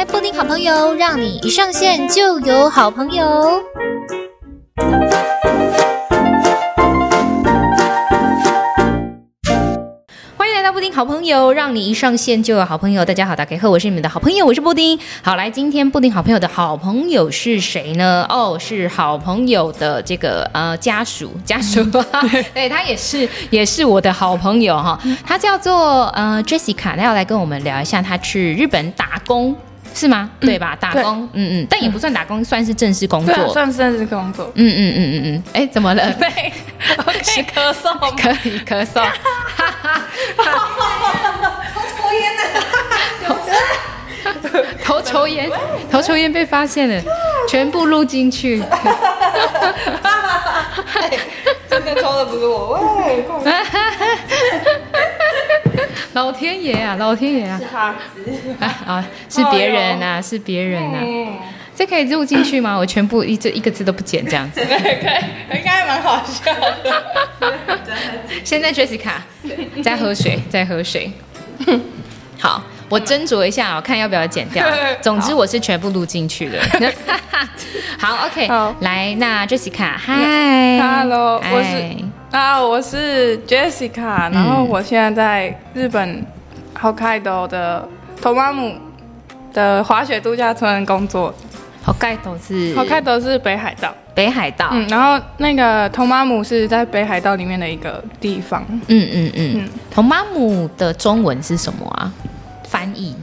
开布丁好朋友，让你一上线就有好朋友。布丁好朋友，让你一上线就有好朋友。大家好，大家好，我是你们的好朋友，我是布丁。好，来，今天布丁好朋友的好朋友是谁呢？哦，是好朋友的这个呃家属，家属，对，他也是也是我的好朋友哈。他叫做呃 Jessica，他要来跟我们聊一下他去日本打工。是吗？对吧？打工，嗯嗯，但也不算打工，算是正式工作，算是正式工作。嗯嗯嗯嗯嗯。哎，怎么了？对，可以咳嗽，可以咳嗽。哈哈！偷抽烟呢？偷抽烟，偷抽烟被发现了，全部录进去。哈哈哈哈哈！真的抽的不是我，喂！老天爷啊，老天爷啊！是他啊，是别人啊，是别人啊。这可以录进去吗？我全部一这一个字都不剪，这样子。可以，应该蛮好笑的。现在 Jessica 在喝水，在喝水。好，我斟酌一下，我看要不要剪掉。总之，我是全部录进去的。好，OK，来，那 Jessica，嗨，Hello，我是。啊，我是 Jessica，然后我现在在日本 Hokkaido 的 Tomamu 的滑雪度假村工作。Hokkaido 是 Hokkaido 是北海道，北海道。嗯，然后那个 Tomamu 是在北海道里面的一个地方。嗯嗯嗯。Tomamu 的中文是什么啊？翻译？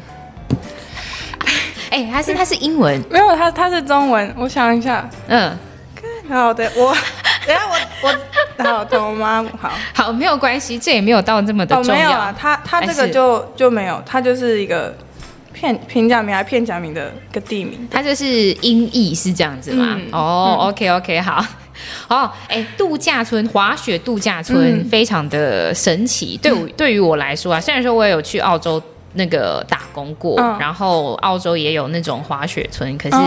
哎，它是它是英文？没有，它它是中文。我想一下。嗯。好的，我。等下我我好懂吗？好好没有关系，这也没有到这么的重要。哦、没有啊，他他这个就就没有，他就是一个片平假名还片假名的一个地名，它就是音译是这样子吗？嗯、哦、嗯、，OK OK，好，哦，哎，度假村滑雪度假村、嗯、非常的神奇，对我 对于我来说啊，虽然说我也有去澳洲。那个打工过，嗯、然后澳洲也有那种滑雪村，可是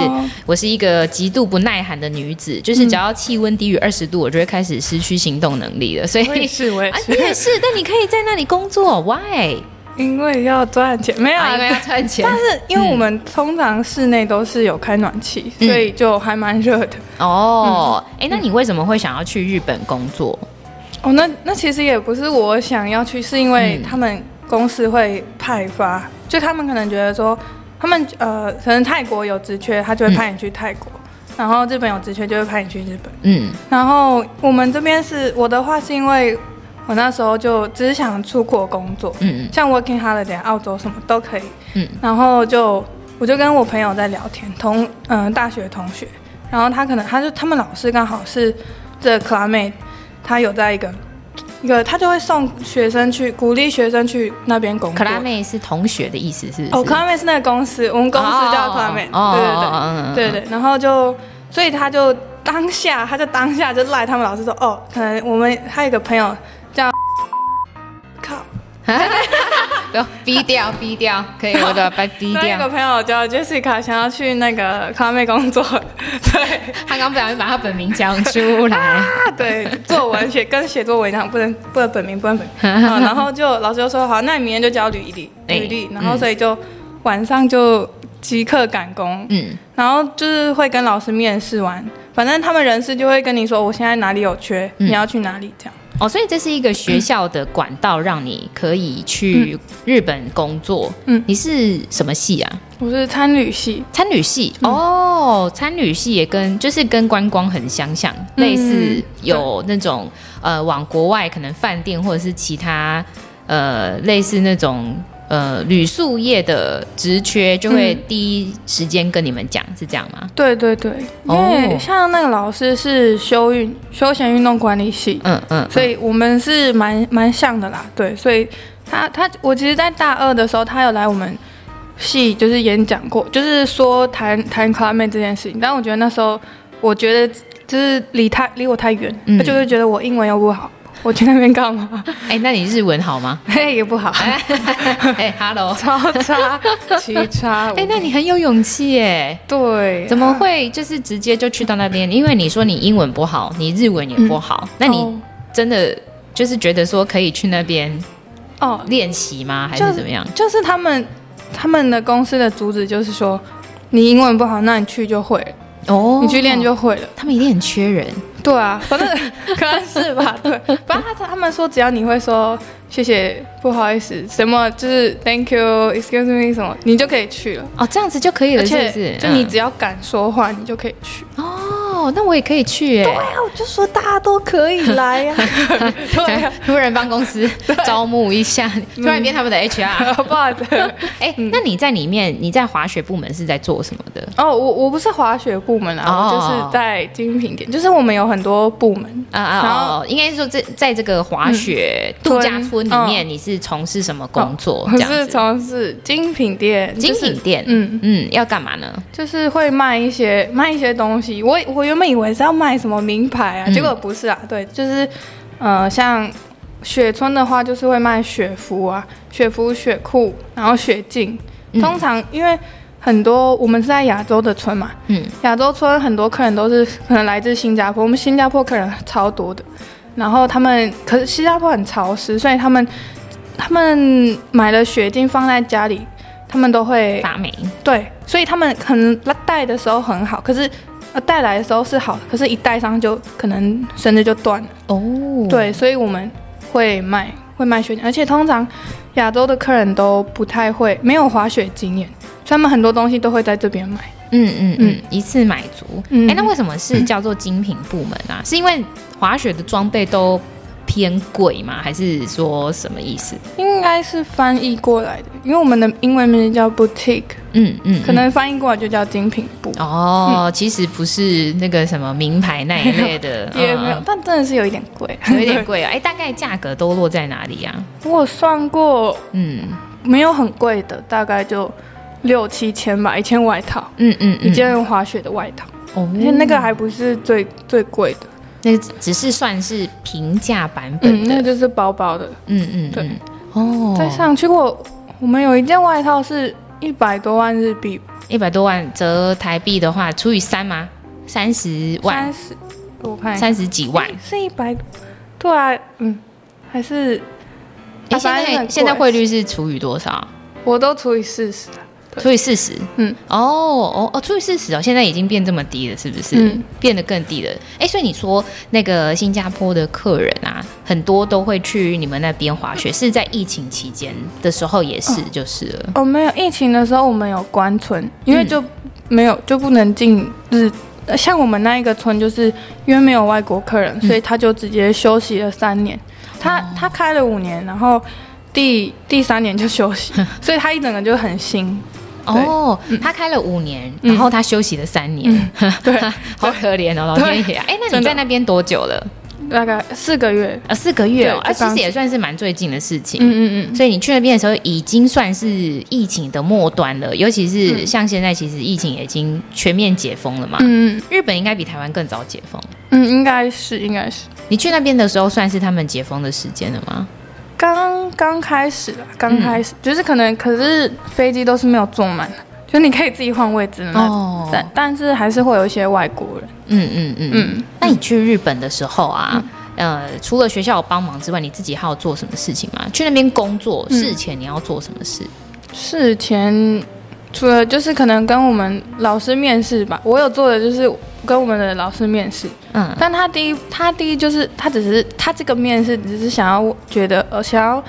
我是一个极度不耐寒的女子，嗯、就是只要气温低于二十度，我就会开始失去行动能力了。所以我也是，我也是，啊、你也是，但你可以在那里工作，Why？因为要赚钱，没有、啊，因为要赚钱。但是因为我们通常室内都是有开暖气，嗯、所以就还蛮热的。哦，哎、嗯，那你为什么会想要去日本工作？哦，那那其实也不是我想要去，是因为他们。公司会派发，就他们可能觉得说，他们呃，可能泰国有职缺，他就会派你去泰国；嗯、然后日本有职缺，就会派你去日本。嗯，然后我们这边是我的话，是因为我那时候就只是想出国工作，嗯，像 working holiday 澳洲什么都可以，嗯，然后就我就跟我朋友在聊天，同嗯、呃、大学同学，然后他可能他就他们老师刚好是这 classmate，他有在一个。一个他就会送学生去，鼓励学生去那边工作。classmate 是同学的意思，是不是？哦，classmate 是那个公司，我们公司叫 classmate。哦，对对对，嗯对对。然后就，所以他就当下，他就当下就赖他们老师说，哦，可能我们还有一个朋友叫。不要逼掉，逼掉，可以，我的把逼掉。那个朋友叫 Jessica，想要去那个咖啡工作，对，他刚不小心把他本名讲出来，对，作文写跟写作文一样，不能不能本名，不能本名。然后就老师就说好，那你明天就交履历，履历。然后所以就晚上就即刻赶工，嗯，然后就是会跟老师面试完，反正他们人事就会跟你说，我现在哪里有缺，你要去哪里这样。哦，所以这是一个学校的管道，让你可以去日本工作。嗯，你是什么系啊？我是参旅系。参旅系哦，参旅系也跟就是跟观光很相像，类似有那种呃往国外可能饭店或者是其他呃类似那种。呃，旅宿业的职缺就会第一时间跟你们讲，嗯、是这样吗？对对对，因为像那个老师是休运休闲运动管理系，嗯嗯，嗯所以我们是蛮蛮像的啦。对，所以他他我其实，在大二的时候，他有来我们系就是演讲过，就是说谈谈 climate 这件事情。但我觉得那时候，我觉得就是离他离我太远，他、嗯、就是觉得我英文又不好。我去那边干嘛？哎、欸，那你日文好吗？嘿，也不好。哎、欸、，Hello，超差，奇差。哎、欸，那你很有勇气耶。对、啊，怎么会就是直接就去到那边？因为你说你英文不好，你日文也不好，嗯、那你真的就是觉得说可以去那边哦练习吗？还是怎么样？就是他们他们的公司的主旨就是说，你英文不好，那你去就会了。哦，你去练就会了。他们一定很缺人。对啊，反正 可能是吧。对，反正他他们说，只要你会说谢谢、不好意思，什么就是 Thank you、Excuse me 什么，你就可以去了。哦，这样子就可以了，是不是？就你只要敢说话，你就可以去。哦，那我也可以去耶。对啊，我就说大家都可以来呀。对啊，突然帮公司招募一下，突然变他们的 HR，不好意思。哎，那你在里面，你在滑雪部门是在做什么的？哦，我我不是滑雪部门啊，我就是在精品店，就是我们有很多部门啊啊。然后应该是说，在在这个滑雪度假村里面，你是从事什么工作？我是从事精品店，精品店，嗯嗯，要干嘛呢？就是会卖一些卖一些东西。我我原本以为是要卖什么名牌啊，结果不是啊。对，就是呃，像雪村的话，就是会卖雪服啊，雪服、雪裤，然后雪镜。通常因为很多我们是在亚洲的村嘛，嗯，亚洲村很多客人都是可能来自新加坡，我们新加坡客人超多的。然后他们可是新加坡很潮湿，所以他们他们买了雪镜放在家里，他们都会发霉。对，所以他们可能带的时候很好，可是呃带来的时候是好的，可是一戴上就可能绳子就断了。哦，对，所以我们会卖会卖雪镜，而且通常亚洲的客人都不太会没有滑雪经验。他们很多东西都会在这边买，嗯嗯嗯，一次买足。哎、嗯欸，那为什么是叫做精品部门啊？嗯、是因为滑雪的装备都偏贵吗？还是说什么意思？应该是翻译过来的，因为我们的英文名字叫 boutique，嗯嗯，可能翻译过来就叫精品部。哦，嗯、其实不是那个什么名牌那一类的，也没有，嗯、但真的是有一点贵，有一点贵啊。哎、欸，大概价格都落在哪里呀、啊？我算过，嗯，没有很贵的，大概就。六七千吧，一件外套，嗯嗯，嗯，一件滑雪的外套，哦，那个还不是最最贵的，那只是算是平价版本的，嗯，那就是薄薄的，嗯嗯，对，哦，再上去过，我们有一件外套是一百多万日币，一百多万折台币的话除以三吗？三十万，三十，我看三十几万，是一百，对啊，嗯，还是，哎，现在现在汇率是除以多少？我都除以四十。除以四十，嗯，哦哦哦，除以四十哦，现在已经变这么低了，是不是？嗯，变得更低了。哎，所以你说那个新加坡的客人啊，很多都会去你们那边滑雪，是在疫情期间的时候也是，就是了。哦，没有疫情的时候我们有关村，因为就没有就不能进日，像我们那一个村，就是因为没有外国客人，所以他就直接休息了三年。他他开了五年，然后第第三年就休息，所以他一整个就很新。哦，他开了五年，然后他休息了三年，对，好可怜哦，老天爷啊！哎，那你在那边多久了？大概四个月啊，四个月哦，其实也算是蛮最近的事情。嗯嗯嗯。所以你去那边的时候，已经算是疫情的末端了，尤其是像现在，其实疫情已经全面解封了嘛。嗯嗯。日本应该比台湾更早解封。嗯，应该是，应该是。你去那边的时候，算是他们解封的时间了吗？刚刚开始了，刚开始、嗯、就是可能，可是飞机都是没有坐满的，就你可以自己换位置的那种，哦、但但是还是会有一些外国人。嗯嗯嗯嗯。那你去日本的时候啊，嗯、呃，除了学校有帮忙之外，你自己还有做什么事情吗？去那边工作，事前你要做什么事？事前。除了就是可能跟我们老师面试吧，我有做的就是跟我们的老师面试，嗯，但他第一他第一就是他只是他这个面试只是想要觉得呃想要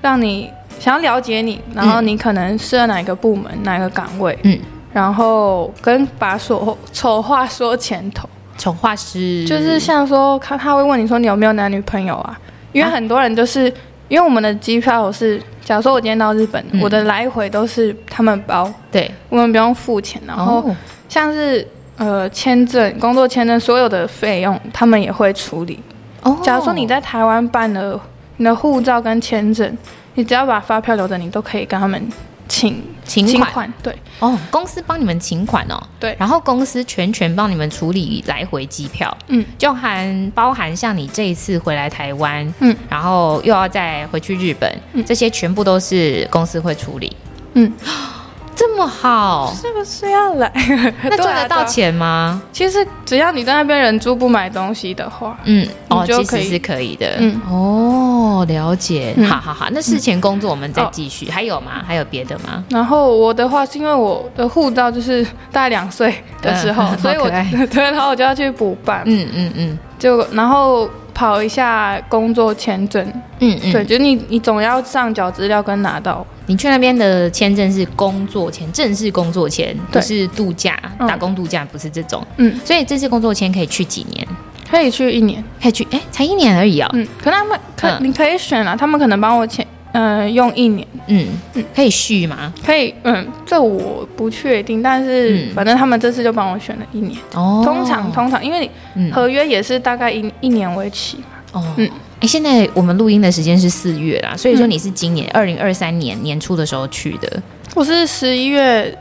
让你想要了解你，然后你可能适合哪一个部门哪一个岗位，嗯，然后跟把所丑话说前头，丑话是就是像说他他会问你说你有没有男女朋友啊，因为很多人就是。因为我们的机票是，假如说我今天到日本，嗯、我的来回都是他们包，对，我们不用付钱。然后像是呃签证、工作签证所有的费用，他们也会处理。哦，假如说你在台湾办了你的护照跟签证，你只要把发票留着，你都可以跟他们。请请款，款对。哦，公司帮你们请款哦，对，然后公司全权帮你们处理来回机票，嗯，就含包含像你这一次回来台湾，嗯，然后又要再回去日本，嗯，这些全部都是公司会处理，嗯，这么好，是不是要来？那赚得到钱吗？其实只要你在那边人住不买东西的话，嗯，哦，其实是可以的。嗯，哦，了解。嗯、好好好，那事前工作我们再继续。嗯、还有吗？还有别的吗？然后我的话是因为我的护照就是大概两岁的时候，嗯、所以我 对，然后我就要去补办。嗯嗯嗯，就然后。跑一下工作签证，嗯嗯，对，就你你总要上缴资料跟拿到。你去那边的签证是工作签，正式工作签，不是度假、嗯、打工度假，不是这种。嗯，所以正式工作签可以去几年？可以去一年，可以去，哎，才一年而已啊、哦。嗯，可他们可、嗯、你可以选啊，他们可能帮我签。嗯，用一年，嗯嗯，可以续吗？可以，嗯，这我不确定，但是反正他们这次就帮我选了一年。哦，通常通常，因为你合约也是大概一一年为期嘛。哦，嗯，哎，现在我们录音的时间是四月啦，所以说你是今年二零二三年年初的时候去的。我是十一月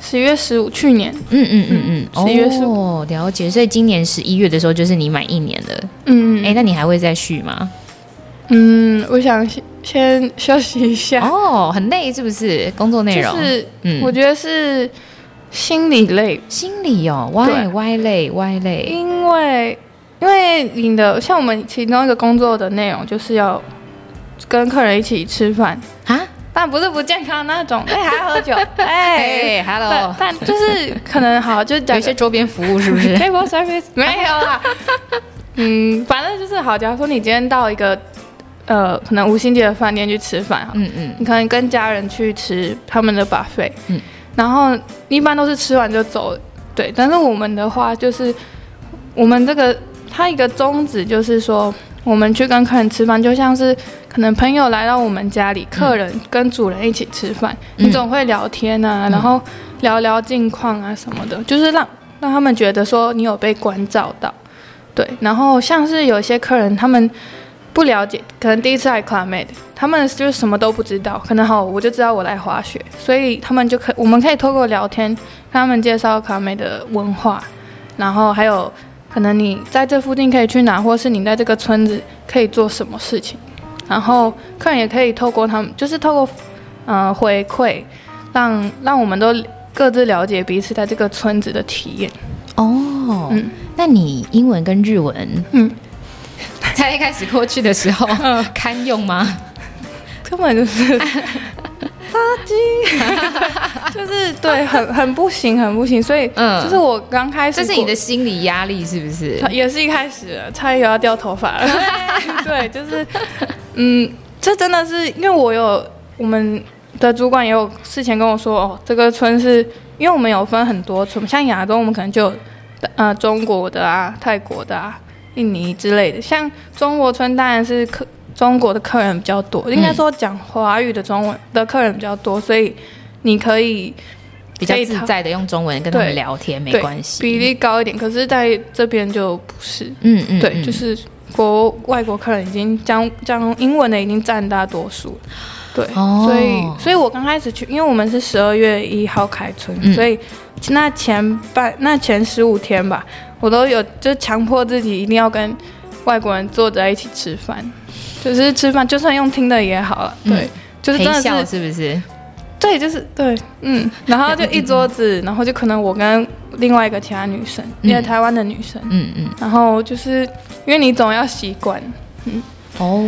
十一月十五，去年。嗯嗯嗯嗯，十一月十五。哦，了解。所以今年十一月的时候就是你满一年了。嗯，哎，那你还会再续吗？嗯，我想先先休息一下。哦，很累是不是？工作内容是，嗯，我觉得是心理累，心理哦，歪歪累，歪累。因为因为你的像我们其中一个工作的内容就是要跟客人一起吃饭啊，但不是不健康那种，哎，还要喝酒，哎，Hello，但就是可能好，就讲有些周边服务是不是？Table service 没有啦，嗯，反正就是好。假如说你今天到一个。呃，可能五星级的饭店去吃饭，嗯嗯，你可能跟家人去吃他们的 buffet，嗯，然后一般都是吃完就走，对。但是我们的话就是，我们这个它一个宗旨就是说，我们去跟客人吃饭，就像是可能朋友来到我们家里，客人跟主人一起吃饭，嗯、你总会聊天啊，然后聊聊近况啊什么的，就是让让他们觉得说你有被关照到，对。然后像是有些客人他们。不了解，可能第一次来 Club Med，他们就是什么都不知道。可能好，我就知道我来滑雪，所以他们就可，我们可以透过聊天，跟他们介绍 Club Med 的文化，然后还有可能你在这附近可以去哪，或是你在这个村子可以做什么事情。然后客人也可以透过他们，就是透过呃回馈，让让我们都各自了解彼此在这个村子的体验。哦，嗯，那你英文跟日文，嗯。在一开始过去的时候，嗯、堪用吗？根本就是 垃圾，就是对，很很不行，很不行。所以，嗯，就是我刚开始，这是你的心理压力是不是？也是一开始，差一点要掉头发了。对，就是，嗯，这真的是因为我有我们的主管也有事前跟我说，哦，这个村是因为我们有分很多村，像亚洲我们可能就呃中国的啊，泰国的啊。印尼之类的，像中国村当然是客中国的客人比较多，嗯、应该说讲华语的中文的客人比较多，所以你可以比较自在的用中文跟他们聊天，没关系，比例高一点。可是在这边就不是，嗯嗯，对，就是国外国客人已经讲讲英文的已经占大多数，对，哦、所以所以我刚开始去，因为我们是十二月一号开春，嗯、所以那前半那前十五天吧。我都有，就强迫自己一定要跟外国人坐在一起吃饭，就是吃饭，就算用听的也好了。对，嗯、就是真的是，是，是不是？对，就是对，嗯。然后就一桌子，然后就可能我跟另外一个其他女生，因为台湾的女生，嗯嗯。然后就是因为你总要习惯，嗯。哦，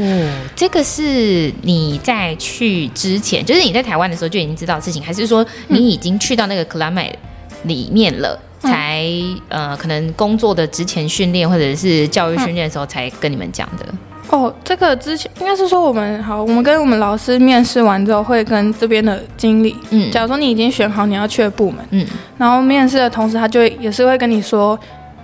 这个是你在去之前，就是你在台湾的时候就已经知道的事情，还是说你已经去到那个 Club 里面了？才呃，可能工作的之前训练或者是教育训练的时候才跟你们讲的。哦，这个之前应该是说我们好，我们跟我们老师面试完之后，会跟这边的经理，嗯，假如说你已经选好你要去的部门，嗯，然后面试的同时，他就也是会跟你说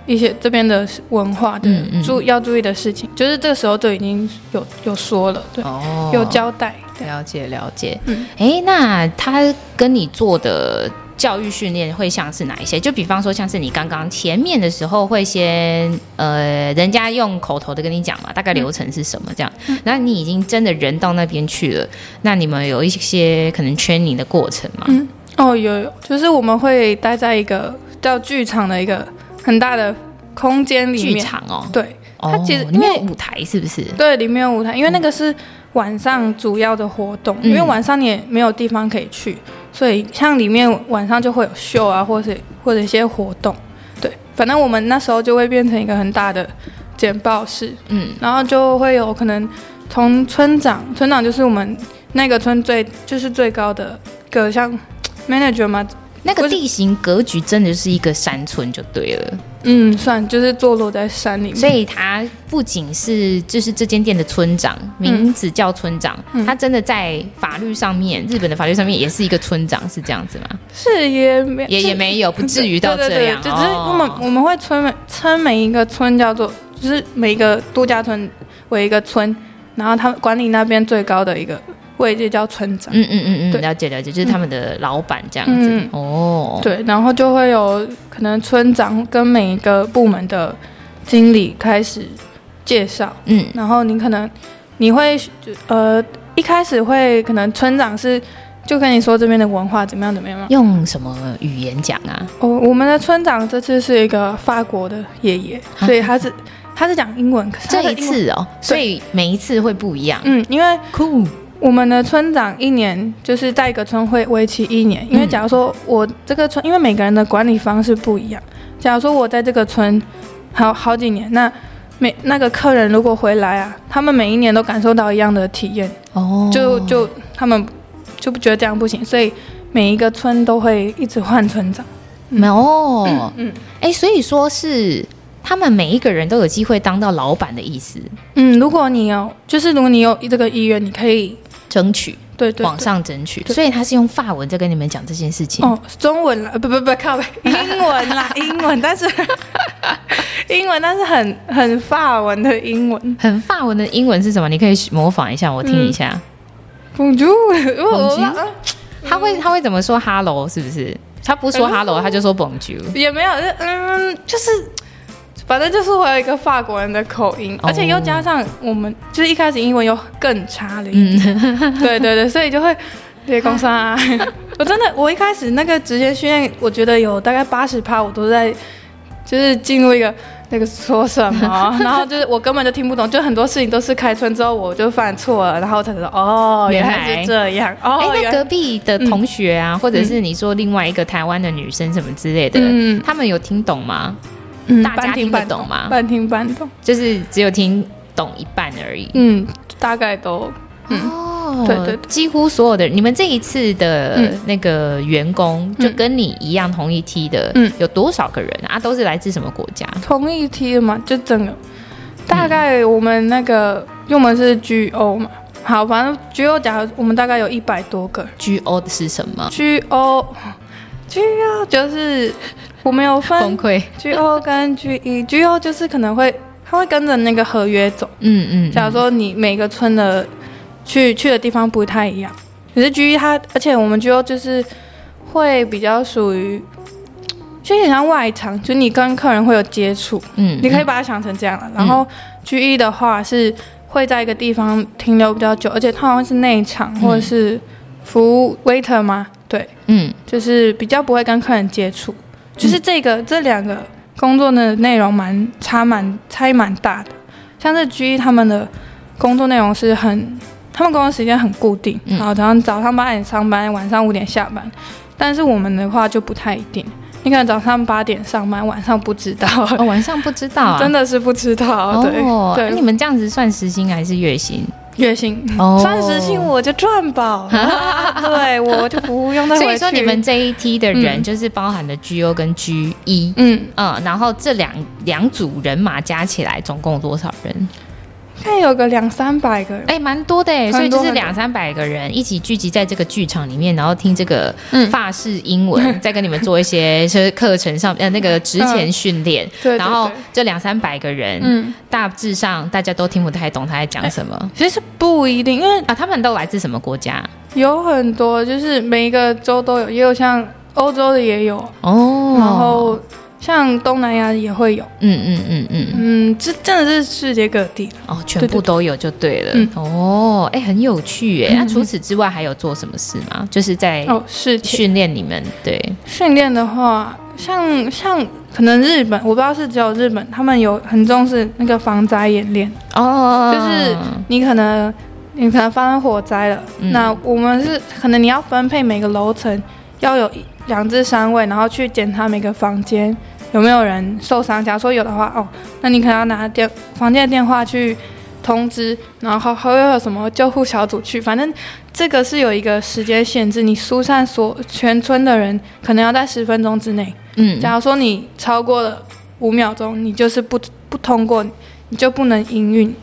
一些这边的文化的注、要注意的事情，就是这个时候就已经有有说了，对，哦、有交代，了解了解，嗯，哎，那他跟你做的。教育训练会像是哪一些？就比方说，像是你刚刚前面的时候会先呃，人家用口头的跟你讲嘛，大概流程是什么这样。那、嗯、你已经真的人到那边去了，那你们有一些可能 training 的过程吗？嗯，哦，有有，就是我们会待在一个叫剧场的一个很大的空间里面。剧场哦，对，它其实里面有舞台是不是？对，里面有舞台，因为那个是晚上主要的活动，嗯、因为晚上你也没有地方可以去。所以像里面晚上就会有秀啊，或者或者一些活动，对，反正我们那时候就会变成一个很大的简报室，嗯，然后就会有可能从村长，村长就是我们那个村最就是最高的个像 manager 嘛。那个地形格局真的是一个山村就对了，嗯，算就是坐落在山里面，所以他不仅是就是这间店的村长，名字叫村长，嗯、他真的在法律上面，日本的法律上面也是一个村长，是这样子吗？是也没也也没有，不至于到这样，对对对，只是我们、哦、我们会称称每一个村叫做，就是每一个度假村为一个村，然后他们管理那边最高的一个。位就叫村长，嗯嗯嗯嗯，了解了解，就是他们的老板这样子、嗯、哦。对，然后就会有可能村长跟每一个部门的经理开始介绍，嗯，然后你可能你会呃一开始会可能村长是就跟你说这边的文化怎么样怎么样吗？用什么语言讲啊？哦，我们的村长这次是一个法国的爷爷，所以他是他是讲英文，可是这一次哦，所以每一次会不一样，嗯，因为酷。我们的村长一年就是在一个村会为期一年，因为假如说我这个村，因为每个人的管理方式不一样。假如说我在这个村好好几年，那每那个客人如果回来啊，他们每一年都感受到一样的体验，哦，就就他们就不觉得这样不行，所以每一个村都会一直换村长。没有，嗯，嗯，哎，所以说是。他们每一个人都有机会当到老板的意思。嗯，如果你有，就是如果你有这个意愿，你可以争取，对，对对，往上争取。所以他是用法文在跟你们讲这件事情。哦，中文啦，不不不，靠北，英文啦，英文，但是 英文，但是很很法文的英文，很法文的英文是什么？你可以模仿一下，我听一下。Bonjour，Bonjour，他会他会怎么说 Hello？是不是？他不说 Hello，他就说 Bonjour。也没有，嗯，就是。反正就是会有一个法国人的口音，而且又加上我们就是一开始英文又更差了一点，嗯、对对对，所以就会列工伤、啊。我真的，我一开始那个职业训练，我觉得有大概八十趴，我都在就是进入一个那个说什么，然后就是我根本就听不懂，就很多事情都是开春之后我就犯错了，然后才知道哦，原来。是这样。哦，哎，那隔壁的同学啊，嗯、或者是你说另外一个台湾的女生什么之类的，嗯、他们有听懂吗？嗯，大家听得懂吗？半听半懂，就是只有听懂一半而已。嗯，大概都。嗯、哦，对，对对，几乎所有的你们这一次的那个员工，就跟你一样同一梯的，嗯，有多少个人啊？都是来自什么国家？同一梯的嘛，就整个大概我们那个，因为我们是 GO 嘛。好，反正 GO 假如我们大概有一百多个。GO 的是什么？GO。G O 就是我没有分崩溃 G O 跟 G E，G O 就是可能会他会跟着那个合约走，嗯嗯。假如说你每个村的去去的地方不太一样，可是 G E 它，而且我们 G O 就是会比较属于，就有点像外场，就你跟客人会有接触，嗯，你可以把它想成这样了。然后 G E 的话是会在一个地方停留比较久，而且它好像是内场或者是服务 waiter 吗？对，嗯，就是比较不会跟客人接触，就是这个、嗯、这两个工作的内容蛮差蛮差异蛮大的。像是 G 他们的工作内容是很，他们工作时间很固定，然后早上早上八点上班，晚上五点下班。但是我们的话就不太一定，你可能早上八点上班，晚上不知道，哦、晚上不知道、啊，真的是不知道。对、哦、对，那你们这样子算时薪还是月薪？月薪，算时薪我就赚饱，对，我就不用再回去。所以说你们这一梯的人就是包含了 G O 跟 G 一，嗯。嗯，然后这两两组人马加起来总共有多少人？应该有个两三百个人，哎，蛮多的哎，所以就是两三百个人一起聚集在这个剧场里面，然后听这个法式英文，再跟你们做一些就是课程上呃那个职前训练，对，然后这两三百个人，嗯，大致上大家都听不太懂他在讲什么。其实不一定，因为啊，他们都来自什么国家？有很多，就是每一个州都有，也有像欧洲的也有。哦，然后。像东南亚也会有，嗯嗯嗯嗯。嗯，这真的是世界各地哦，全部都有就对了。对对对哦，哎，很有趣哎。那、嗯啊、除此之外还有做什么事吗？就是在哦，是训练你们。对，训练的话，像像可能日本，我不知道是只有日本，他们有很重视那个防灾演练。哦，就是你可能你可能发生火灾了，嗯、那我们是可能你要分配每个楼层要有两至三位，然后去检查每个房间有没有人受伤。假如说有的话，哦，那你可能要拿电房间的电话去通知，然后还会有什么救护小组去。反正这个是有一个时间限制，你疏散所全村的人可能要在十分钟之内。嗯，假如说你超过了五秒钟，你就是不不通过，你就不能营运。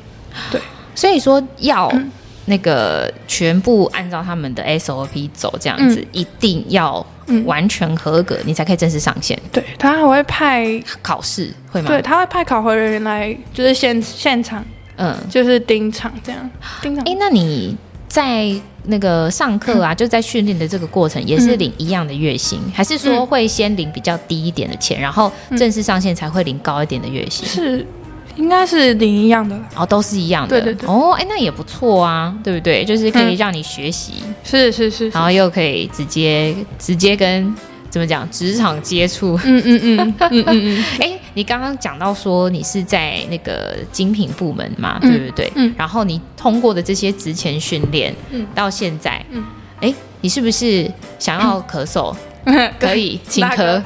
对，所以说要。嗯那个全部按照他们的 SOP 走，这样子、嗯、一定要完全合格，嗯、你才可以正式上线。对，他还会派考试，会吗？对，他会派考核人员来，就是现现场，嗯，就是盯场这样。盯场。哎、欸，那你在那个上课啊，嗯、就在训练的这个过程，也是领一样的月薪，嗯、还是说会先领比较低一点的钱，然后正式上线才会领高一点的月薪？是。应该是领一样的，哦，都是一样的，对对对，哦，哎，那也不错啊，对不对？就是可以让你学习，是是是，然后又可以直接直接跟怎么讲职场接触，嗯嗯嗯嗯嗯嗯，哎，你刚刚讲到说你是在那个精品部门嘛，对不对？嗯，然后你通过的这些职前训练，嗯，到现在，嗯，哎，你是不是想要咳嗽？可以，请咳。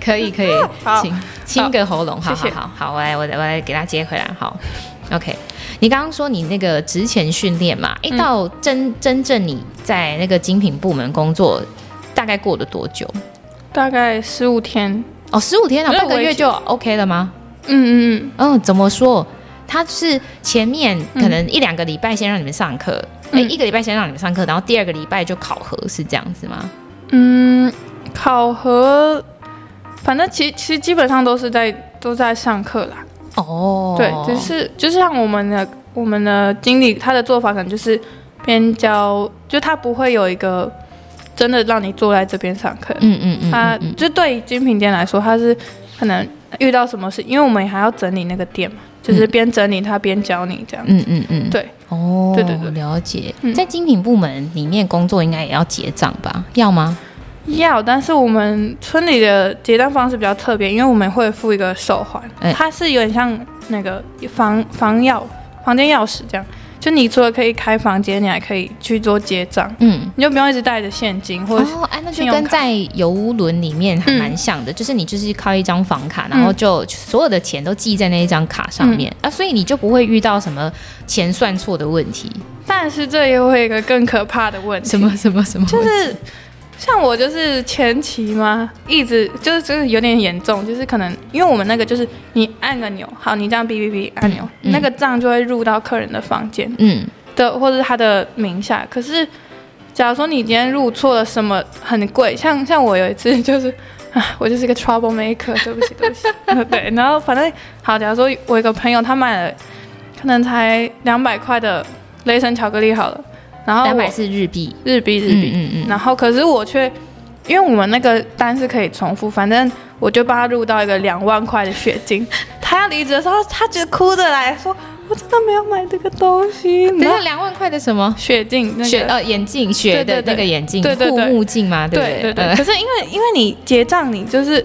可 以可以，清清个喉咙，好好好好，我来我来我来给他接回来，好，OK。你刚刚说你那个职前训练嘛，一到真真正你在那个精品部门工作，大概过了多久？大概十五天哦，十五天啊，半个月就 OK 了吗？嗯嗯嗯嗯，怎么说？他是前面可能一两个礼拜先让你们上课，哎，一个礼拜先让你们上课，然后第二个礼拜就考核，是这样子吗？嗯。考核，反正其其实基本上都是在都在上课啦。哦，对，只是就像我们的我们的经理，他的做法可能就是边教，就他不会有一个真的让你坐在这边上课。嗯嗯嗯，他就对精品店来说，他是可能遇到什么事，因为我们还要整理那个店嘛，就是边整理他边教你这样子。嗯嗯嗯，对。哦，对对对，了解。在精品部门里面工作，应该也要结账吧？要吗？要，但是我们村里的结账方式比较特别，因为我们会附一个手环，欸、它是有点像那个房房钥房间钥匙这样，就你除了可以开房间，你还可以去做结账，嗯，你就不用一直带着现金或者哦，哎，那就跟在游轮里面还蛮像的，嗯、就是你就是靠一张房卡，然后就所有的钱都记在那一张卡上面、嗯、啊，所以你就不会遇到什么钱算错的问题。但是这又会有一个更可怕的问题，什么什么什么，就是。像我就是前期嘛，一直就是就是有点严重，就是可能因为我们那个就是你按个钮，好，你这样哔哔哔按钮，嗯、那个账就会入到客人的房间，嗯，的或者是他的名下。可是，假如说你今天入错了什么很贵，像像我有一次就是，啊，我就是个 trouble maker，对不起对不起，对，然后反正好，假如说我有一个朋友他买了，可能才两百块的雷神巧克力好了。然后两百是日币，日币日币，嗯嗯。然后可是我却，因为我们那个单是可以重复，反正我就帮他入到一个两万块的血晶。他要离职的时候，他就哭着来说：“我真的没有买这个东西。”等下两万块的什么血镜？血呃眼镜，血的那个眼镜，对对对，护目镜嘛，对对对。可是因为因为你结账，你就是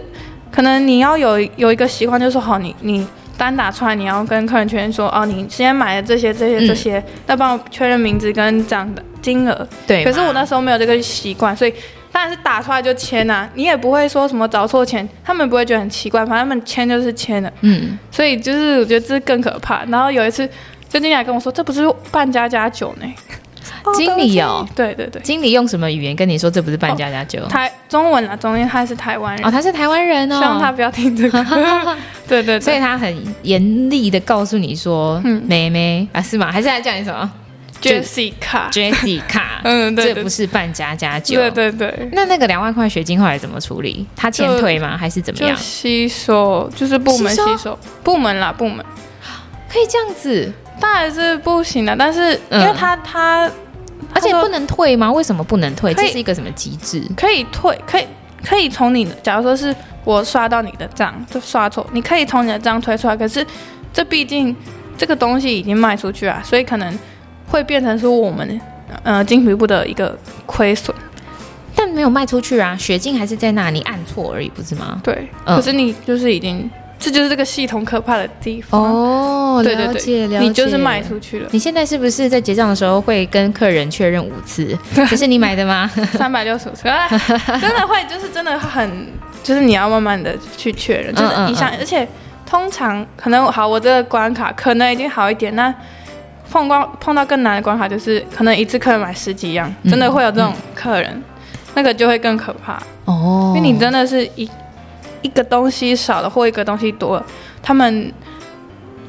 可能你要有有一个习惯，就是说好你你。单打出来，你要跟客人确认说，哦，你先买的这些、这些、这些，再帮、嗯、我确认名字跟账的金额。对。可是我那时候没有这个习惯，所以当然是打出来就签呐、啊，你也不会说什么找错钱，他们不会觉得很奇怪，反正他们签就是签了。嗯。所以就是我觉得这更可怕。然后有一次，就经理跟我说，这不是半家家酒呢。经理哦，对对对，经理用什么语言跟你说这不是半家家酒？台中文啊，中文他是台湾人哦，他是台湾人哦，希望他不要听这个。对对，所以他很严厉的告诉你说，妹妹啊，是吗？还是来叫你什么？Jessica，Jessica，嗯，对，这不是办家家酒。对对对，那那个两万块学金后来怎么处理？他前退吗？还是怎么样？吸收，就是部门吸收，部门啦，部门可以这样子。当然是不行的，但是因为他他，嗯、他而且不能退吗？为什么不能退？这是一个什么机制？可以退，可以可以从你的，假如说是我刷到你的账就刷错，你可以从你的账推出来。可是这毕竟这个东西已经卖出去啊，所以可能会变成说我们呃金皮部的一个亏损。但没有卖出去啊，血镜还是在那，里按错而已，不是吗？对，嗯、可是你就是已经这就是这个系统可怕的地方哦。对对对，你就是卖出去了。你现在是不是在结账的时候会跟客人确认五次？这是你买的吗？三百六十五次，真的会，就是真的很，就是你要慢慢的去确认，就是你想，而且通常可能好，我这个关卡可能已经好一点，那碰光碰到更难的关卡，就是可能一次客人买十几样，真的会有这种客人，那个就会更可怕哦，因为你真的是一。一个东西少了或一个东西多了，他们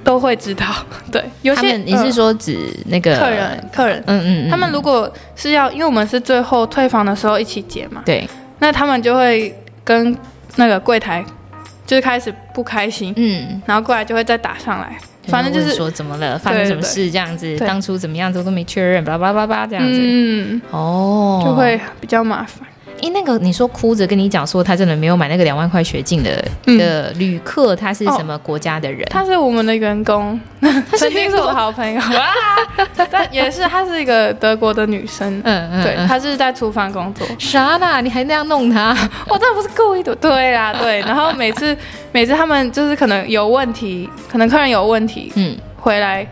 都会知道。对，有些你是说指那个客人，客人，嗯嗯，嗯，他们如果是要，因为我们是最后退房的时候一起结嘛，对，那他们就会跟那个柜台就是开始不开心，嗯，然后过来就会再打上来，反正就是说怎么了，发生什么事这样子，当初怎么样子都没确认，叭叭叭叭这样子，嗯，哦，就会比较麻烦。哎，那个你说哭着跟你讲说他真的没有买那个两万块学进的的旅客，他是什么国家的人？他是我们的员工，他是我的好朋友 哇！但也是，她是一个德国的女生，嗯嗯，对，她是在厨房工作。啥呢？你还那样弄他？我真的不是故意的。对啦，对。然后每次 每次他们就是可能有问题，可能客人有问题，嗯，回来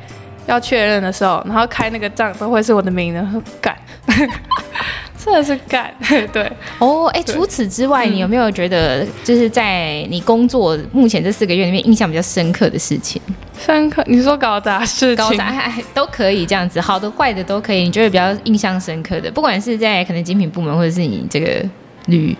要确认的时候，然后开那个账都会是我的名人干。真的是干 对哦，哎，除此之外，你有没有觉得就是在你工作目前这四个月里面，印象比较深刻的事情？深刻？你说搞砸事情？搞砸 都可以这样子，好的坏的都可以。你觉得比较印象深刻的，不管是在可能精品部门，或者是你这个旅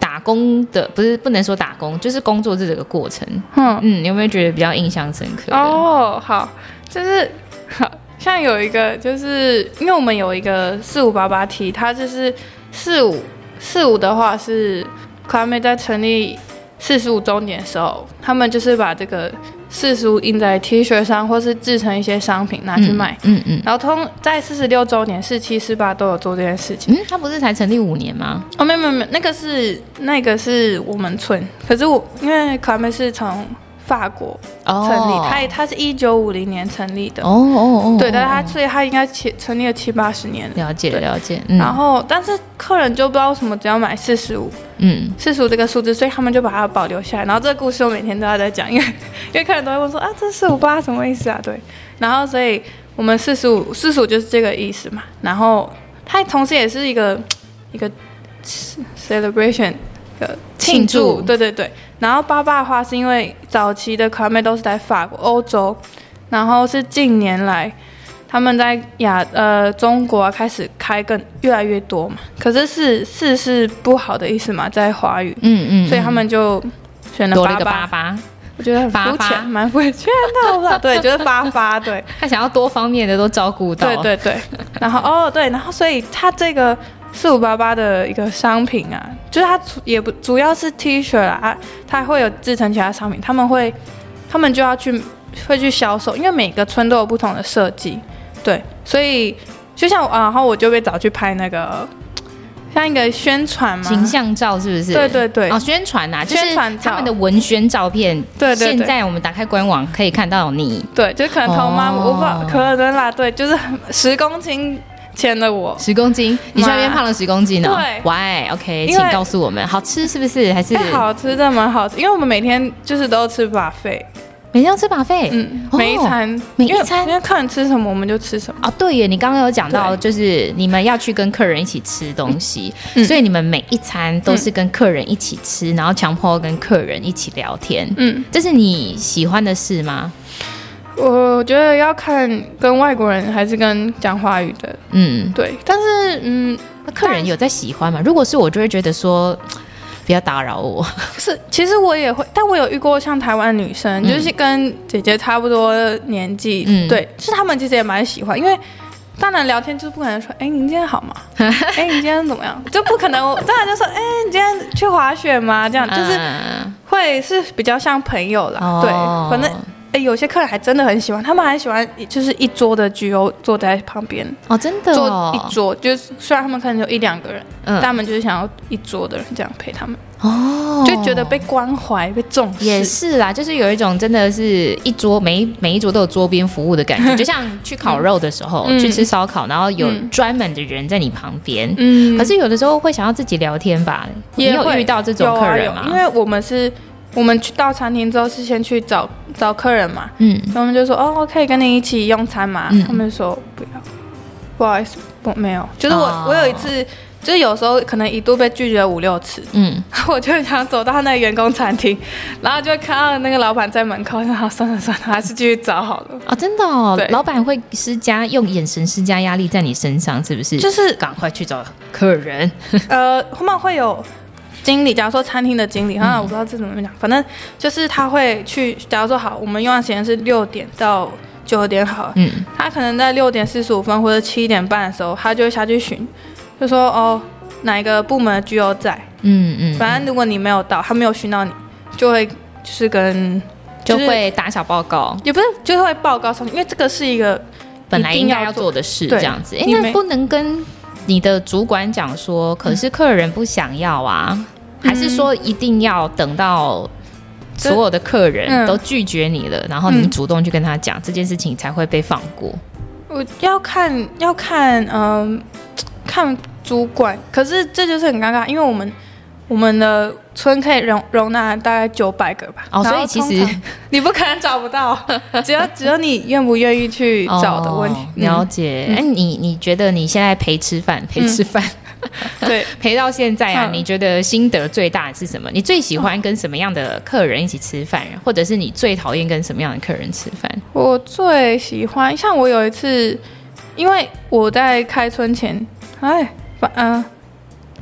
打工的，不是不能说打工，就是工作这个过程。嗯嗯，有没有觉得比较印象深刻？哦，好，就是好。像有一个，就是因为我们有一个四五八八 T，它就是四五四五的话是卡美在成立四十五周年的时候，他们就是把这个四十五印在 T 恤上，或是制成一些商品拿去卖。嗯嗯，嗯。然后通在四十六周年、四七、四八都有做这件事情。嗯，他不是才成立五年吗？哦，没有没有没有，那个是那个是我们村，可是我因为卡美是从。法国成立，它、oh. 他是一九五零年成立的哦哦哦，对，但是它所以它应该成成立了七八十年了解了解，嗯、然后但是客人就不知道为什么只要买四十五，嗯，四十五这个数字，所以他们就把它保留下来。然后这个故事我每天都要在讲，因为因为客人都会问说啊，这四五八什么意思啊？对，然后所以我们四十五四十五就是这个意思嘛。然后它同时也是一个一个 celebration。庆祝，对对对，然后八八的话是因为早期的卡妹都是在法国、欧洲，然后是近年来他们在亚呃中国开始开更越来越多嘛，可是是是是不好的意思嘛，在华语，嗯嗯，所以他们就选了八八，八我觉得很肤浅，蛮肤浅的，对，觉得发发，对，他 想要多方面的都照顾到，对对对，然后哦对，然后所以他这个。四五八八的一个商品啊，就是它也不主要是 T 恤啦，啊，它会有制成其他商品，他们会，他们就要去会去销售，因为每个村都有不同的设计，对，所以就像啊，然后我就被找去拍那个像一个宣传嘛，形象照是不是？对对对，哦，宣传呐，就是他们的文宣照片。对对，现在我们打开官网可以看到你，对，就可能头妈，我不知道，可能啦，对，就是十公斤。签了我。十公斤，你现在变胖了十公斤呢？对，Why？OK，请告诉我们，好吃是不是？还是？好吃的蛮好吃，因为我们每天就是都吃 buffet，每天要吃 buffet，嗯，每一餐。每一餐，因为客人吃什么我们就吃什么。哦，对耶，你刚刚有讲到，就是你们要去跟客人一起吃东西，所以你们每一餐都是跟客人一起吃，然后强迫跟客人一起聊天，嗯，这是你喜欢的事吗？我觉得要看跟外国人还是跟讲华语的，嗯，对。但是，嗯，那客人有在喜欢吗？如果是我，就会觉得说 不要打扰我。是，其实我也会，但我有遇过像台湾女生，嗯、就是跟姐姐差不多年纪，嗯，对，是他们其实也蛮喜欢，因为当然聊天就是不可能说，哎，你今天好吗？哎，你今天怎么样？就不可能，当然就说，哎，你今天去滑雪吗？这样就是会是比较像朋友啦，哦、对，反正。哎，有些客人还真的很喜欢，他们还喜欢就是一桌的 GO 坐在旁边哦，真的哦，坐一桌，就是虽然他们可能有一两个人，嗯，但他们就是想要一桌的人这样陪他们哦，就觉得被关怀、被重视。也是啦，就是有一种真的是一桌每一每一桌都有桌边服务的感觉，就像去烤肉的时候，嗯、去吃烧烤，然后有专门的人在你旁边。嗯，可是有的时候会想要自己聊天吧？你有遇到这种客人吗？因为我们是。我们去到餐厅之后是先去找找客人嘛，嗯，然后我们就说哦，可以跟你一起用餐嘛，嗯、他们就说不要，不好意思，不没有，就是我、哦、我有一次。就是有时候可能一度被拒绝五六次，嗯，我就想走到那个员工餐厅，然后就会看到那个老板在门口，然后算了算了，还是继续找好了。哦，真的哦，对，老板会施加用眼神施加压力在你身上，是不是？就是赶快去找客人。呃，后面会有经理，假如说餐厅的经理，啊、嗯，我不知道这怎么讲，反正就是他会去，假如说好，我们用的时间是六点到九点好了，嗯，他可能在六点四十五分或者七点半的时候，他就会下去巡。就说哦，哪一个部门的 GO 在？嗯嗯，反正如果你没有到，他没有巡到你，就会就是跟、就是、就会打小报告，也不是，就会报告上去，因为这个是一个本来应该要做的事，这样子。哎，那不能跟你的主管讲说，可是客人不想要啊，嗯、还是说一定要等到所有的客人都拒绝你了，嗯、然后你主动去跟他讲、嗯、这件事情才会被放过？我要看要看，嗯，看。主管，可是这就是很尴尬，因为我们我们的村可以容容纳大概九百个吧。哦，所以其实 你不可能找不到，只要只要你愿不愿意去找的问题。哦、了解。哎、嗯，你你觉得你现在陪吃饭陪吃饭，嗯、对，陪到现在啊、嗯，你觉得心得最大的是什么？你最喜欢跟什么样的客人一起吃饭，或者是你最讨厌跟什么样的客人吃饭？我最喜欢，像我有一次，因为我在开春前，哎。嗯，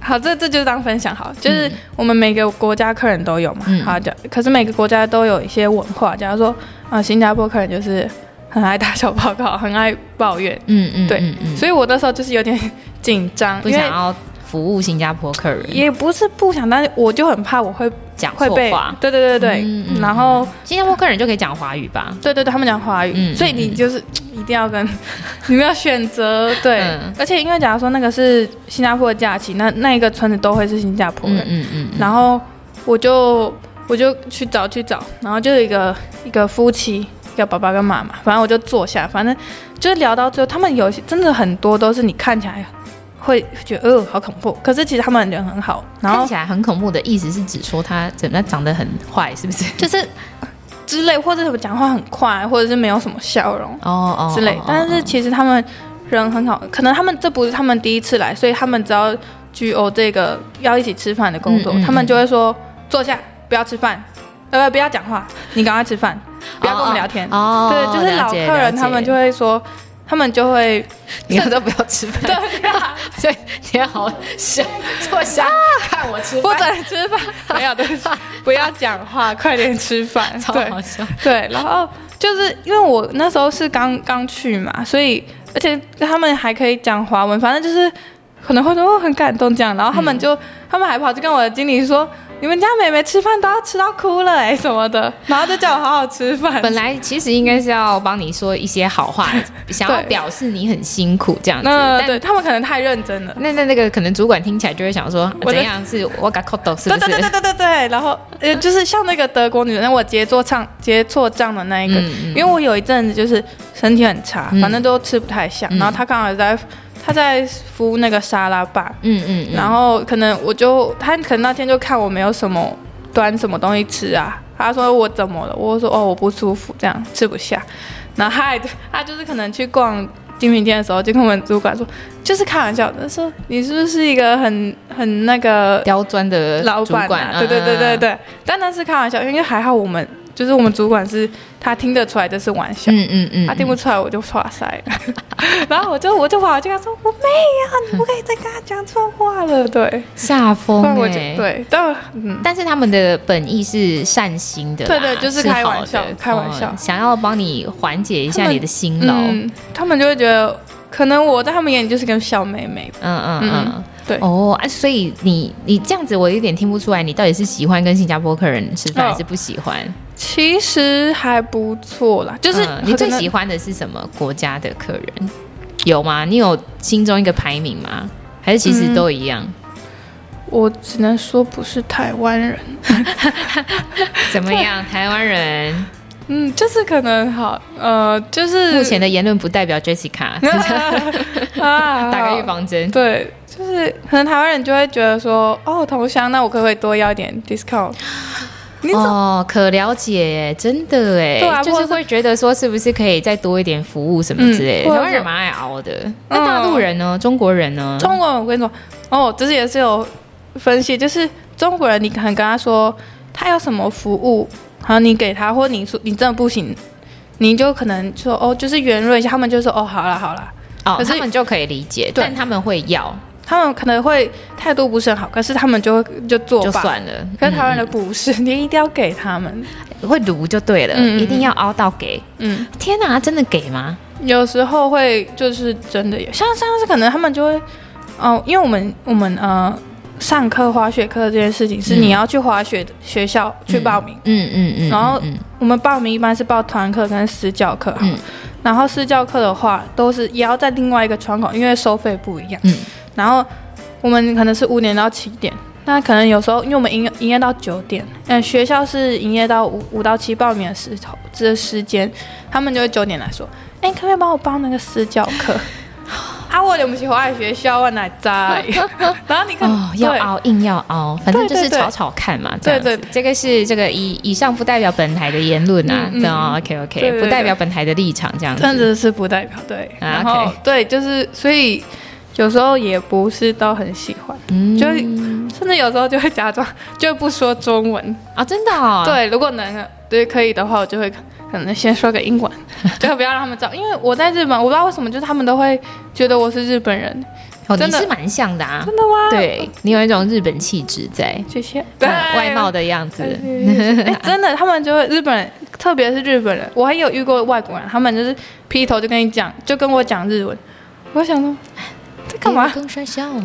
好，这这就当分享好，就是我们每个国家客人都有嘛，嗯、好讲。可是每个国家都有一些文化，假如说啊、呃，新加坡客人就是很爱打小报告，很爱抱怨，嗯嗯，对嗯嗯，所以我那时候就是有点紧张，不想要。服务新加坡客人也不是不想，但是我就很怕我会讲错话。对对对对、嗯嗯、然后新加坡客人就可以讲华语吧？对对对，他们讲华语、嗯，所以你就是一定要跟 你们要选择对、嗯。而且因为假如说那个是新加坡的假期，那那一个村子都会是新加坡人。嗯嗯，嗯，然后我就我就去找去找，然后就有一个一个夫妻，叫爸爸跟妈妈，反正我就坐下，反正就是聊到最后，他们有些真的很多都是你看起来。会觉得呃好恐怖，可是其实他们人很好。然后看起来很恐怖的意思是指说他怎么长得很坏，是不是？就是之类，或者什么讲话很快，或者是没有什么笑容哦哦之类。但是其实他们人很好，可能他们这不是他们第一次来，所以他们只要 GO 这个要一起吃饭的工作，嗯嗯嗯，他们就会说坐下，不要吃饭，呃不要讲话，你赶快吃饭，不要跟我们聊天。哦，对，就是老客人他们就会说。他们就会，以后都不要吃饭。对，所以你要好想，坐下看我吃饭。不准吃饭，没有的，不要讲话，快点吃饭。超好笑。对，然后就是因为我那时候是刚刚去嘛，所以而且他们还可以讲华文，反正就是可能会说很感动这样。然后他们就，嗯、他们还跑去跟我的经理说。你们家妹妹吃饭都要吃到哭了哎、欸、什么的，然后就叫我好好吃饭。本来其实应该是要帮你说一些好话，想要表示你很辛苦这样子。那对他们可能太认真了。那那那个可能主管听起来就会想说，怎样是我搞是不是？对对对对对对。然后呃，就是像那个德国女人，我结错账结错账的那一个、嗯嗯，因为我有一阵子就是身体很差，反正都吃不太下。嗯、然后她刚好在。他在敷那个沙拉吧，嗯嗯，然后可能我就他可能那天就看我没有什么端什么东西吃啊，他说我怎么了？我说哦我不舒服，这样吃不下。然后他还他就是可能去逛精品店的时候，就跟我们主管说，就是开玩笑他说，你是不是一个很很那个刁钻的老板啊？对对对对对，但那是开玩笑，因为还好我们。就是我们主管是，他听得出来这是玩笑，嗯嗯嗯，他听不出来我就剉赛，然后我就我就跑去跟他说我没有，你不可以再跟他讲错话了，对，下风哎，对，但嗯，但是他们的本意是善心的，对对，就是开玩笑，开玩笑，想要帮你缓解一下你的辛劳，嗯，他们就会觉得可能我在他们眼里就是个小妹妹，嗯嗯。嗯，对，哦，所以你你这样子我有点听不出来，你到底是喜欢跟新加坡客人吃饭还是不喜欢？其实还不错啦，就是、嗯、你最喜欢的是什么国家的客人？有吗？你有心中一个排名吗？还是其实都一样？嗯、我只能说不是台湾人。怎么样？台湾人？嗯，就是可能好，呃，就是目前的言论不代表 Jessica。啊，打个预防针。对，就是可能台湾人就会觉得说，哦，同乡，那我可不可以多要点 discount？你哦，可了解，真的哎，对啊，就是会觉得说是不是可以再多一点服务什么之类的。台湾人蛮爱熬的，那大陆人呢？中国人呢？中国人，我跟你说，哦，这是也是有分析，就是中国人，你可能跟他说他有什么服务，然后你给他，或你说你真的不行，你就可能说哦，就是圆润一下，他们就说哦，好了好了。哦，可是他们就可以理解，但他们会要，他们可能会态度不是很好，可是他们就就做就算了。可是台湾人不是，你一定要给他们，会读就对了，一定要凹到给。嗯，天哪，真的给吗？有时候会就是真的有，像上次可能他们就会，哦，因为我们我们呃上课滑雪课这件事情是你要去滑雪学校去报名，嗯嗯嗯，然后我们报名一般是报团课跟私教课，嗯。然后私教课的话，都是也要在另外一个窗口，因为收费不一样。嗯。然后我们可能是五点到七点，那可能有时候因为我们营业营业到九点，嗯，学校是营业到五五到七报名的时候这时间，他们就会九点来说，哎，可不可以帮我报那个私教课？啊，我们不喜欢学校，我哪在？然后你看，哦，要熬硬要熬，反正就是吵吵看嘛。对对，这个是这个以以上不代表本台的言论啊。对哦，OK OK，不代表本台的立场，这样子。真的是不代表对。然后对，就是所以有时候也不是都很喜欢，就甚至有时候就会假装 就不说中文啊，真的。对，如果能对可以的话，我就会。可能先说个英文，最后不要让他们知道，因为我在日本，我不知道为什么，就是他们都会觉得我是日本人。哦，你是蛮像的啊，真的吗？对，你有一种日本气质在，谢谢。对，外貌的样子，哎，真的，他们就会日本人，特别是日本人，我还有遇过外国人，他们就是劈头就跟你讲，就跟我讲日文，我想说。干嘛？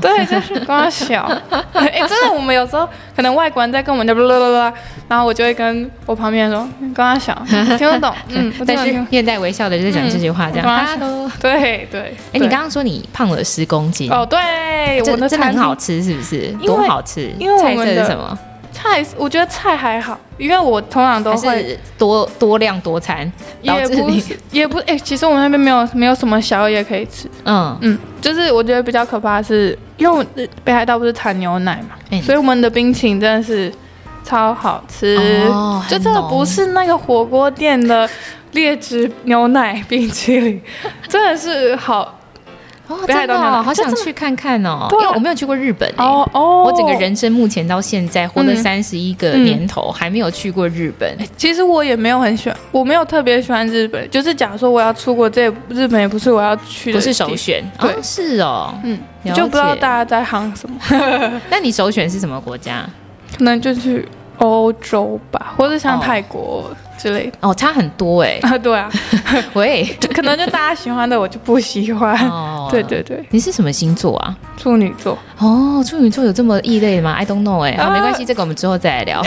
对，就是跟他小。哎、欸，真的，我们有时候可能外国人在跟我们讲，然后我就会跟我旁边说，跟他小，听不懂。嗯，但是面带微笑的就在讲这句话，这样。Hello，对对。哎，你刚刚说你胖了十公斤哦，对，我的真的很好吃，是不是？多好吃！因为菜色是什么？菜，我觉得菜还好，因为我通常都会多多量多餐，也不也不哎，其实我们那边没有没有什么宵夜可以吃，嗯嗯，就是我觉得比较可怕的是，因为北海道不是产牛奶嘛，所以我们的冰淇淋真的是超好吃，就真的不是那个火锅店的劣质牛奶冰淇淋，真的是好。哦，真的，好想去看看哦！因为我没有去过日本哦哦，我整个人生目前到现在活了三十一个年头，还没有去过日本。其实我也没有很喜欢，我没有特别喜欢日本。就是假如说我要出国，这日本也不是我要去的，不是首选。对，是哦，嗯，就不知道大家在夯什么。那你首选是什么国家？可能就去欧洲吧，或者像泰国。之类的。哦，差很多哎啊，对啊，喂，可能就大家喜欢的我就不喜欢，哦，对对对，你是什么星座啊？处女座。哦，处女座有这么异类吗？I don't know 哎，好，没关系，这个我们之后再来聊。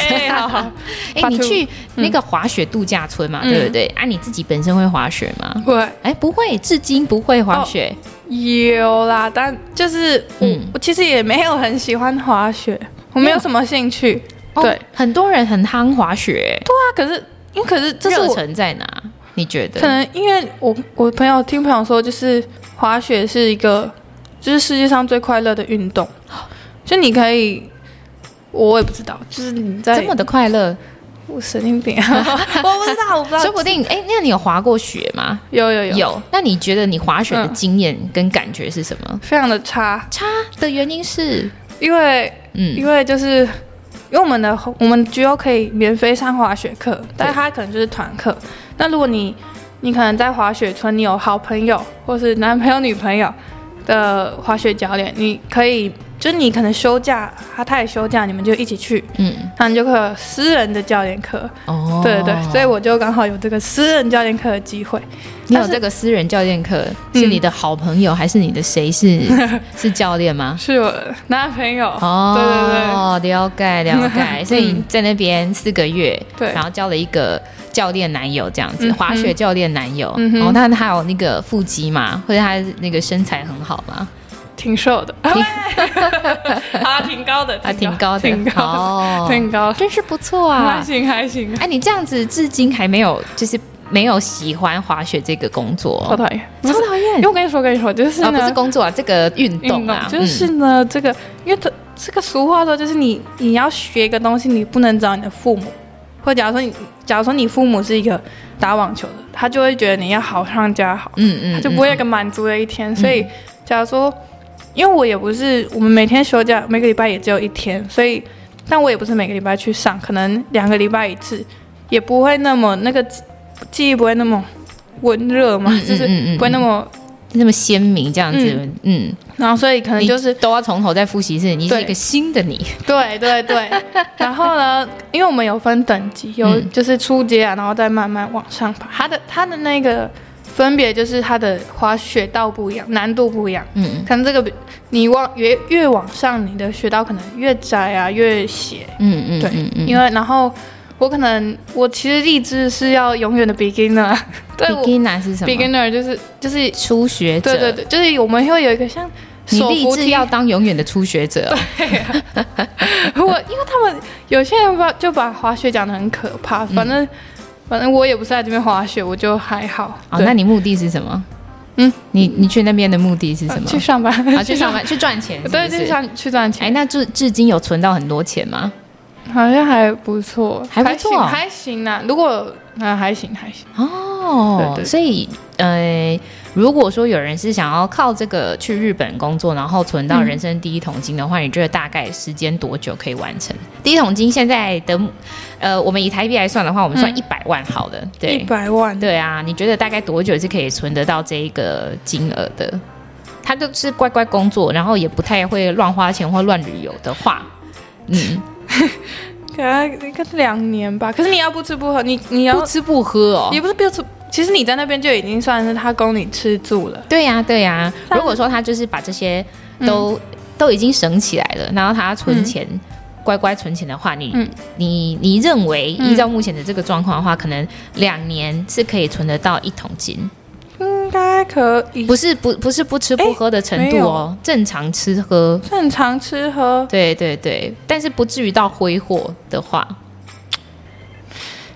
哎，你去那个滑雪度假村嘛，对不对？啊，你自己本身会滑雪吗？会，哎，不会，至今不会滑雪。有啦，但就是嗯，我其实也没有很喜欢滑雪，我没有什么兴趣。对，很多人很夯滑雪，对啊，可是。因为可是这是热忱在哪？你觉得？可能因为我我朋友听朋友说，就是滑雪是一个，就是世界上最快乐的运动。就你可以，我也不知道，就是你在这么的快乐，我神经病啊！我不知道，我不知道。说不定哎，那你有滑过雪吗？有有有有。那你觉得你滑雪的经验跟感觉是什么？非常的差。差的原因是因为嗯，因为就是。因为我们的我们 GO 可以免费上滑雪课，但是他可能就是团课。那如果你你可能在滑雪村，你有好朋友或是男朋友女朋友的滑雪教练，你可以。就是你可能休假，他他也休假，你们就一起去，嗯，那你就会有私人的教练课，哦，对对对，所以我就刚好有这个私人教练课的机会。你有这个私人教练课，是你的好朋友还是你的谁是 是教练吗？是我男朋友。哦，对对对，了解了解。所以你在那边四个月，对，然后交了一个教练男友这样子，滑雪教练男友。哦，那他有那个腹肌嘛？或者他那个身材很好嘛？挺瘦的，啊，挺高的，啊，挺高。的，挺高，挺高，真是不错啊，还行还行。哎，你这样子至今还没有，就是没有喜欢滑雪这个工作，超讨厌，超讨厌。因为我跟你说，跟你说，就是不是工作啊，这个运动啊，就是呢，这个，因为这这个俗话说，就是你你要学一个东西，你不能找你的父母，或假如说你，假如说你父母是一个打网球的，他就会觉得你要好上加好，嗯嗯，他就不会有个满足的一天。所以，假如说，因为我也不是我们每天休假，每个礼拜也只有一天，所以，但我也不是每个礼拜去上，可能两个礼拜一次，也不会那么那个记忆不会那么温热嘛，就是不会那么。那么鲜明这样子，嗯，嗯，然后所以可能就是都要从头再复习一次，你是一个新的你，对 对对。然后呢，因为我们有分等级，有就是初阶啊，然后再慢慢往上爬。它的它的那个分别就是它的滑雪道不一样，难度不一样。嗯，可能这个你往越越往上，你的雪道可能越窄啊，越斜。嗯嗯，对，因为然后。我可能，我其实立志是要永远的 beginner。对，beginner 是什么？beginner 就是就是初学者。对对对，就是我们会有一个像你立志要当永远的初学者。对、啊。我因为他们有些人把就把滑雪讲的很可怕，反正、嗯、反正我也不是在这边滑雪，我就还好。哦，那你目的是什么？嗯，你你去那边的目的是什么？去上班。啊，去上班，去赚钱是不是？对，去上去赚钱。哎，那至至今有存到很多钱吗？好像还不错，还不错，还行呢。如果啊，还行还行哦。对对，所以呃，如果说有人是想要靠这个去日本工作，然后存到人生第一桶金的话，嗯、你觉得大概时间多久可以完成？第一桶金现在的呃，我们以台币来算的话，我们算一百万好的，嗯、对，一百万，对啊。你觉得大概多久是可以存得到这一个金额的？他就是乖乖工作，然后也不太会乱花钱或乱旅游的话，嗯。可能应该是两年吧。可是你要不吃不喝，你你要不吃不喝哦，也不是不吃。其实你在那边就已经算是他供你吃住了。对呀、啊，对呀、啊。如果说他就是把这些都、嗯、都已经省起来了，然后他存钱，嗯、乖乖存钱的话，你、嗯、你你认为依照目前的这个状况的话，可能两年是可以存得到一桶金。应该可以，不是不不是不吃不喝的程度哦，正常吃喝，正常吃喝，对对对，但是不至于到挥霍的话，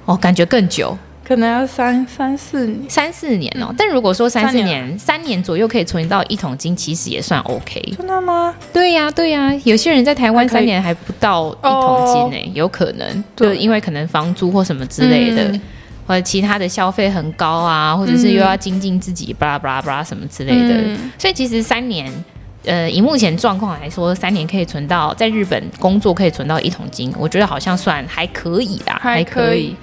哦，感觉更久，可能要三三四年，三四年哦。但如果说三四年，三年左右可以存到一桶金，其实也算 OK。真的吗？对呀对呀，有些人在台湾三年还不到一桶金呢，有可能，就因为可能房租或什么之类的。或者其他的消费很高啊，或者是又要精进自己，巴拉巴拉巴拉什么之类的。嗯、所以其实三年，呃，以目前状况来说，三年可以存到在日本工作可以存到一桶金，我觉得好像算还可以啦，还可以，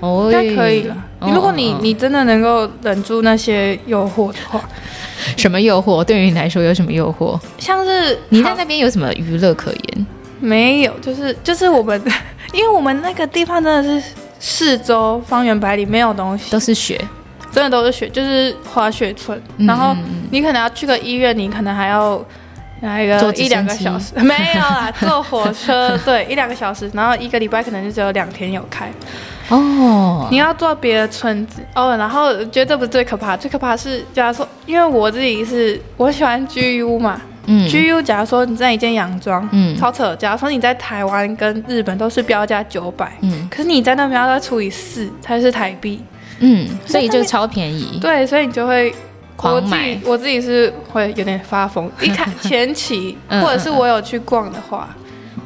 哦，应该可以了。哦、如果你你真的能够忍住那些诱惑的话，什么诱惑？对于你来说有什么诱惑？像是你在那边有什么娱乐可言？没有，就是就是我们，因为我们那个地方真的是。四周方圆百里没有东西，都是雪，真的都是雪，就是滑雪村。嗯、然后你可能要去个医院，你可能还要来一个一两个小时，没有啦，坐火车对 一两个小时，然后一个礼拜可能就只有两天有开。哦，你要坐别的村子。哦，然后觉得这不是最可怕，最可怕是假如说，因为我自己是我喜欢居屋嘛。嗯，GU，假如说你在一件洋装，嗯，超扯。假如说你在台湾跟日本都是标价九百，嗯，可是你在那边要再除以四才是台币，嗯，所以就超便宜。对，所以你就会狂买。我自己是会有点发疯，一看前期 或者是我有去逛的话，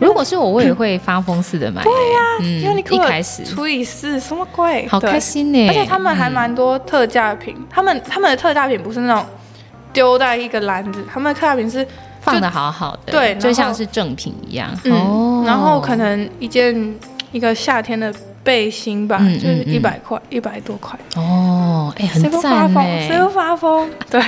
如果是我，我也会发疯似的买。对呀，因为你一开始除以四，什么鬼？好开心呢！而且他们还蛮多特价品，他们他们的特价品不是那种。丢在一个篮子，他们的特价品是放的好好的，对，就像是正品一样。嗯，哦、然后可能一件一个夏天的。背心吧，嗯、就是一百块，一百、嗯、多块。哦，哎、欸，很赞哎，谁会发疯？对，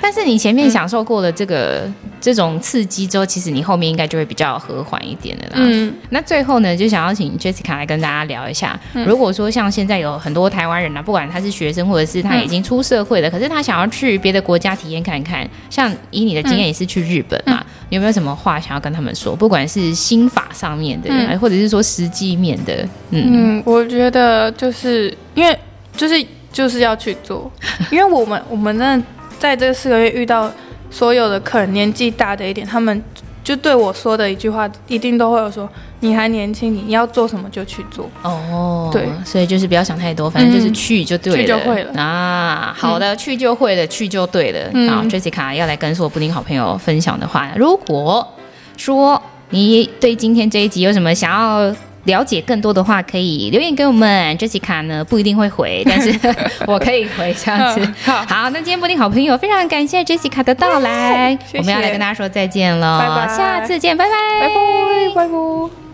但是你前面享受过了这个、嗯、这种刺激之后，其实你后面应该就会比较和缓一点的啦。嗯，那最后呢，就想要请 Jessica 来跟大家聊一下，嗯、如果说像现在有很多台湾人啊，不管他是学生或者是他已经出社会了，嗯、可是他想要去别的国家体验看看，像以你的经验也是去日本嘛，嗯、有没有什么话想要跟他们说？不管是心法上面的，嗯、或者是说实际面的，嗯。嗯嗯，我觉得就是因为就是就是要去做，因为我们我们真的在这四个月遇到所有的客人，年纪大的一点，他们就对我说的一句话，一定都会有说：你还年轻，你要做什么就去做。哦，对，所以就是不要想太多，反正就是去就对了，去就会了啊。好的，嗯、去就会了，去就对了。嗯、好，Jessica 要来跟所有布丁好朋友分享的话，如果说你对今天这一集有什么想要了解更多的话，可以留言给我们。Jessica 呢不一定会回，但是 我可以回这样子。好，好，那今天布丁好朋友非常感谢 Jessica 的到来，谢谢，我们要来跟大家说再见了，拜拜，下次见，拜拜，拜拜，拜拜。